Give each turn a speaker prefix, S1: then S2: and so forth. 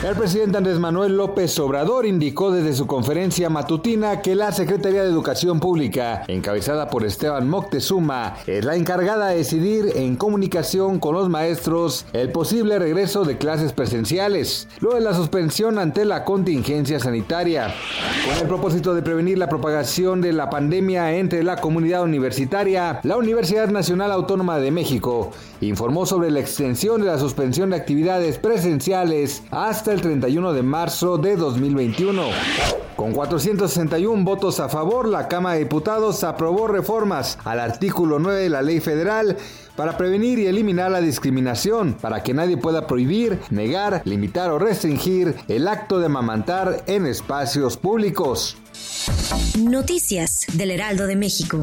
S1: El presidente Andrés Manuel López Obrador indicó desde su conferencia matutina que la Secretaría de Educación Pública, encabezada por Esteban Moctezuma, es la encargada de decidir en comunicación con los maestros el posible regreso de clases presenciales, luego de la suspensión ante la contingencia sanitaria. Con el propósito de prevenir la propagación de la pandemia entre la comunidad universitaria, la Universidad Nacional Autónoma de México informó sobre la extensión de la suspensión de actividades presenciales hasta el 31 de marzo de 2021. Con 461 votos a favor, la Cámara de Diputados aprobó reformas al artículo 9 de la ley federal para prevenir y eliminar la discriminación, para que nadie pueda prohibir, negar, limitar o restringir el acto de amamantar en espacios públicos.
S2: Noticias del Heraldo de México.